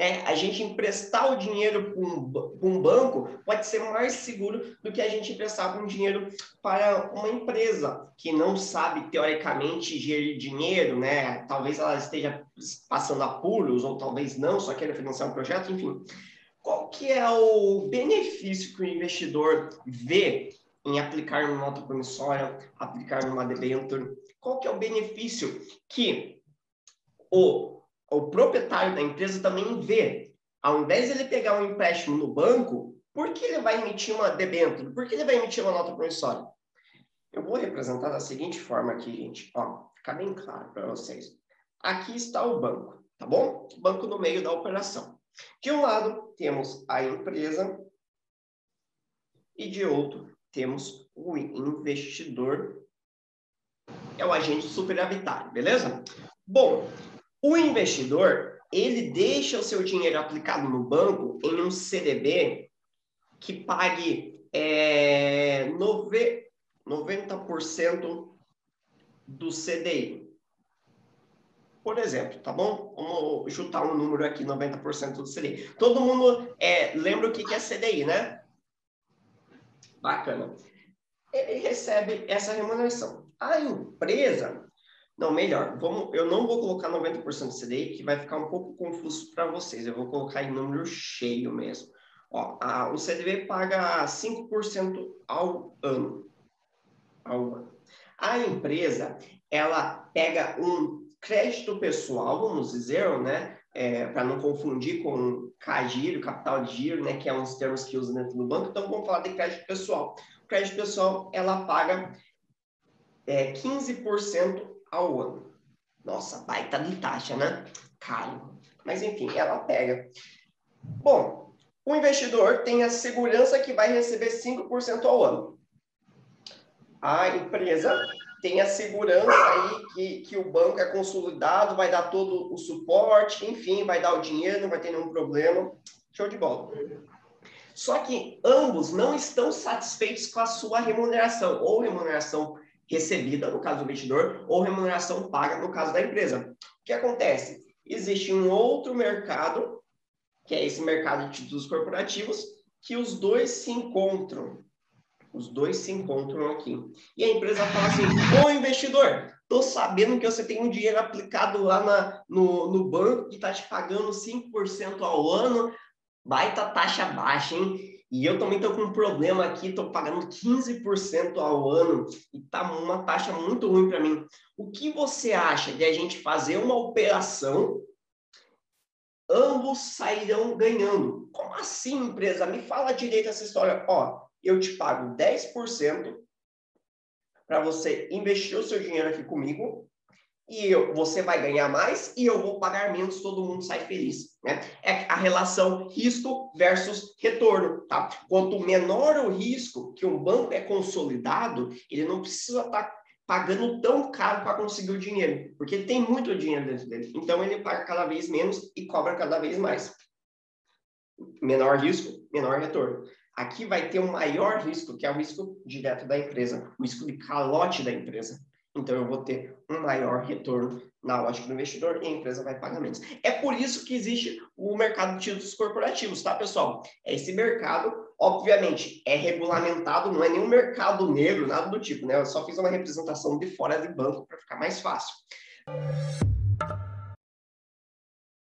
Né? A gente emprestar o dinheiro para um, um, banco pode ser mais seguro do que a gente emprestar um dinheiro para uma empresa que não sabe, teoricamente, gerir dinheiro, né? Talvez ela esteja passando apuros, ou talvez não, só queira financiar um projeto, enfim. Qual que é o benefício que o investidor vê em aplicar uma nota promissória, aplicar numa debenture? Qual que é o benefício que o o proprietário da empresa também vê. Ao invés de ele pegar um empréstimo no banco, por que ele vai emitir uma debênture? Por que ele vai emitir uma nota promissória? Eu vou representar da seguinte forma aqui, gente. Ó, fica bem claro para vocês. Aqui está o banco, tá bom? Banco no meio da operação. De um lado, temos a empresa e de outro, temos o investidor, é o agente superavitário, beleza? Bom, o investidor, ele deixa o seu dinheiro aplicado no banco em um CDB que pague é, 90% do CDI. Por exemplo, tá bom? Vamos chutar um número aqui, 90% do CDI. Todo mundo é, lembra o que é CDI, né? Bacana. Ele recebe essa remuneração. A empresa, não, melhor. Vamos, eu não vou colocar 90% do CDI, que vai ficar um pouco confuso para vocês. Eu vou colocar em número cheio mesmo. Ó, a, o CDB paga 5% ao ano. Ao ano. A empresa, ela pega um crédito pessoal, vamos dizer, né? É, para não confundir com CAGIRO, capital de giro, né? Que é uns termos que usam dentro do banco. Então, vamos falar de crédito pessoal. O crédito pessoal, ela paga é, 15% ao ano. Nossa, baita de taxa, né? Caro. Mas enfim, ela pega. Bom, o investidor tem a segurança que vai receber 5% ao ano. A empresa tem a segurança aí que, que o banco é consolidado, vai dar todo o suporte, enfim, vai dar o dinheiro, não vai ter nenhum problema. Show de bola. Só que ambos não estão satisfeitos com a sua remuneração, ou remuneração recebida, no caso do investidor, ou remuneração paga, no caso da empresa. O que acontece? Existe um outro mercado, que é esse mercado de títulos corporativos, que os dois se encontram. Os dois se encontram aqui. E a empresa fala assim: Ô investidor, tô sabendo que você tem um dinheiro aplicado lá na, no, no banco que está te pagando 5% ao ano, baita taxa baixa, hein? E eu também estou com um problema aqui, estou pagando 15% ao ano e tá uma taxa muito ruim para mim. O que você acha de a gente fazer uma operação? Ambos sairão ganhando. Como assim, empresa? Me fala direito essa história. Ó, eu te pago 10% para você investir o seu dinheiro aqui comigo e eu, você vai ganhar mais e eu vou pagar menos, todo mundo sai feliz. Né? É a relação risco versus retorno. Tá? Quanto menor o risco que um banco é consolidado, ele não precisa estar tá pagando tão caro para conseguir o dinheiro, porque ele tem muito dinheiro dentro dele. Então ele paga cada vez menos e cobra cada vez mais. Menor risco, menor retorno. Aqui vai ter um maior risco, que é o risco direto da empresa, o risco de calote da empresa. Então, eu vou ter um maior retorno na lógica do investidor e a empresa vai pagar menos. É por isso que existe o mercado de títulos corporativos, tá, pessoal? Esse mercado, obviamente, é regulamentado, não é nenhum mercado negro, nada do tipo, né? Eu só fiz uma representação de fora de banco para ficar mais fácil.